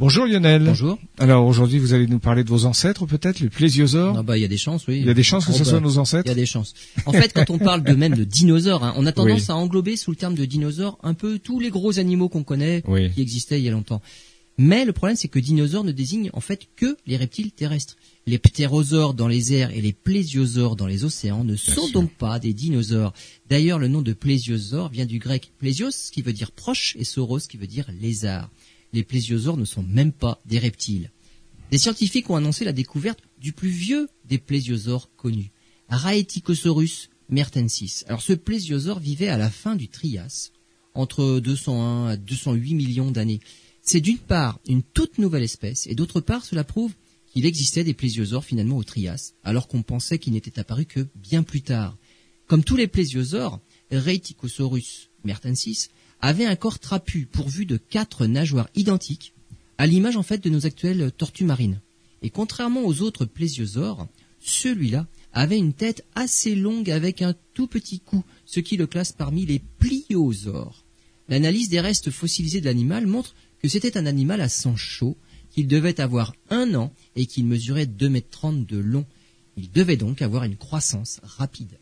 Bonjour Lionel. Bonjour. Alors aujourd'hui, vous allez nous parler de vos ancêtres peut-être, les plésiosaures Ah bah il y a des chances, oui. Il y a des chances que Oh, ce bah, soit nos ancêtres Il y a des chances. En fait, quand on parle de même de dinosaures, hein, on a tendance Oui. à englober sous le terme de dinosaures un peu tous les gros animaux qu'on connaît, Oui. qui existaient il y a longtemps. Mais le problème, c'est que dinosaures ne désignent en fait que les reptiles terrestres. Les ptérosaures dans les airs et les plésiosaures dans les océans ne sont donc pas des dinosaures. D'ailleurs, le nom de plésiosaure vient du grec plésios, qui veut dire proche, et sauros, qui veut dire lézard. Les plésiosaures ne sont même pas des reptiles. Des scientifiques ont annoncé la découverte du plus vieux des plésiosaures connus, Raeticosaurus mertensis. Alors ce plésiosaure vivait à la fin du Trias, entre 201 à 208 millions d'années. C'est d'une part une toute nouvelle espèce, et d'autre part cela prouve qu'il existait des plésiosaures finalement au Trias, alors qu'on pensait qu'ils n'étaient apparus que bien plus tard. Comme tous les plésiosaures, Raeticosaurus mertensis avait un corps trapu pourvu de quatre nageoires identiques, à l'image en fait de nos actuelles tortues marines. Et contrairement aux autres plésiosaures, celui-là avait une tête assez longue avec un tout petit cou, ce qui le classe parmi les pliosaures. L'analyse des restes fossilisés de l'animal montre que c'était un animal à sang chaud, qu'il devait avoir un an et qu'il mesurait 2 mètres 30 de long. Il devait donc avoir une croissance rapide.